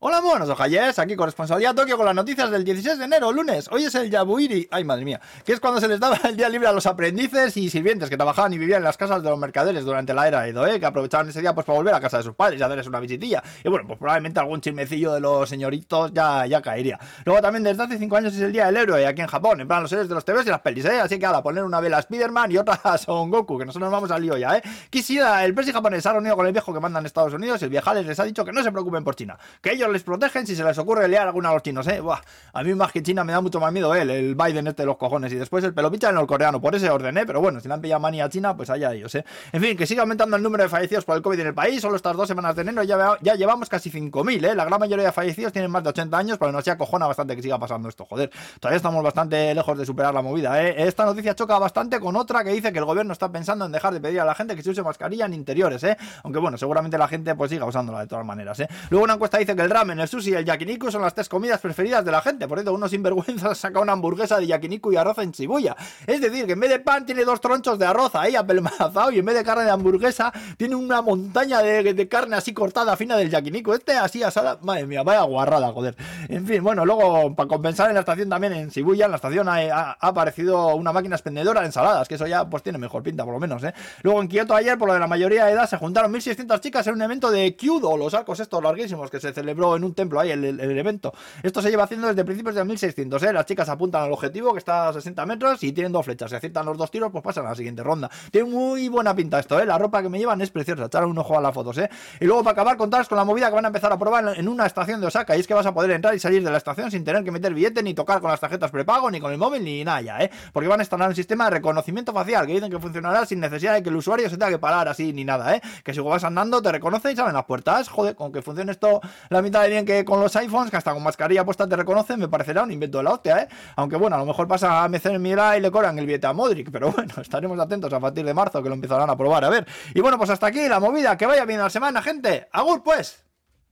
Hola, buenos ojalles, aquí corresponsalía Tokio con las noticias del 16 de enero, lunes. Hoy es el Yabuiri, ay madre mía, que es cuando se les daba el día libre a los aprendices y sirvientes que trabajaban y vivían en las casas de los mercaderes durante la era Edo, ¿eh? que aprovechaban ese día pues para volver a casa de sus padres y hacerles una visitilla. Y bueno, pues probablemente algún chismecillo de los señoritos ya, ya caería. Luego también desde hace 5 años es el día del héroe aquí en Japón, en plan los héroes de los TVs y las pelis, ¿eh? Así que ahora poner una vela a Spider-Man y otra a Son Goku, que nosotros nos vamos al lío ya, ¿eh? Quisiera, el presi japonés ha reunido con el viejo que manda en Estados Unidos y el viejales les ha dicho que no se preocupen por China, que ellos les protegen si se les ocurre liar alguna a los chinos, ¿eh? Buah, a mí más que China me da mucho más miedo él, el Biden este de los cojones, y después el pelo picha en el coreano, por ese orden, ¿eh? Pero bueno, si le han pillado manía a China, pues allá ellos, ¿eh? En fin, que siga aumentando el número de fallecidos por el COVID en el país, solo estas dos semanas de enero ya, ya llevamos casi 5.000, ¿eh? La gran mayoría de fallecidos tienen más de 80 años, pero nos ya cojona bastante que siga pasando esto, joder. Todavía estamos bastante lejos de superar la movida, ¿eh? Esta noticia choca bastante con otra que dice que el gobierno está pensando en dejar de pedir a la gente que se use mascarilla en interiores, ¿eh? Aunque bueno, seguramente la gente pues siga usándola de todas maneras, ¿eh? Luego una encuesta dice que el ramen, el sushi y el yakiniku son las tres comidas preferidas de la gente. Por eso uno sinvergüenza saca una hamburguesa de yakiniku y arroz en Shibuya. Es decir, que en vez de pan tiene dos tronchos de arroz ahí apelmazado y en vez de carne de hamburguesa tiene una montaña de, carne así cortada fina del yakiniku. Este así asada, madre mía, vaya guarrada, joder. En fin, bueno, luego para compensar en la estación también en Shibuya, en la estación ha, aparecido una máquina expendedora de ensaladas, que eso ya pues tiene mejor pinta por lo menos, ¿eh? Luego en Kioto ayer, por lo de la mayoría de edad, se juntaron 1600 chicas en un evento de Kyudo, los arcos estos larguísimos que se celebró en un templo ahí, el, el evento. Esto se lleva haciendo desde principios de 1600, ¿eh? Las chicas apuntan al objetivo que está a 60 metros y tienen dos flechas. Si aciertan los dos tiros, pues pasan a la siguiente ronda. Tiene muy buena pinta esto, ¿eh? La ropa que me llevan es preciosa. Echar un ojo a las fotos, ¿eh? Y luego para acabar, contaros con la movida que van a empezar a probar en una estación de Osaka. Y es que vas a poder entrar y salir de la estación sin tener que meter billete, ni tocar con las tarjetas prepago, ni con el móvil, ni nada ya, ¿eh? Porque van a instalar un sistema de reconocimiento facial que dicen que funcionará sin necesidad de que el usuario se tenga que parar así ni nada, ¿eh? Que si vas andando te reconoce y saben las puertas. Joder, con que funcione esto la mitad de bien que con los iPhones, que hasta con mascarilla puesta te reconoce, me parecerá un invento de la hostia, ¿eh? Aunque bueno, a lo mejor pasa a Mecer Mira y le cobran el billete a Modric, pero bueno, estaremos atentos a partir de marzo que lo empezarán a probar, a ver. Y bueno, pues hasta aquí la movida, que vaya bien la semana, gente. Agur, pues.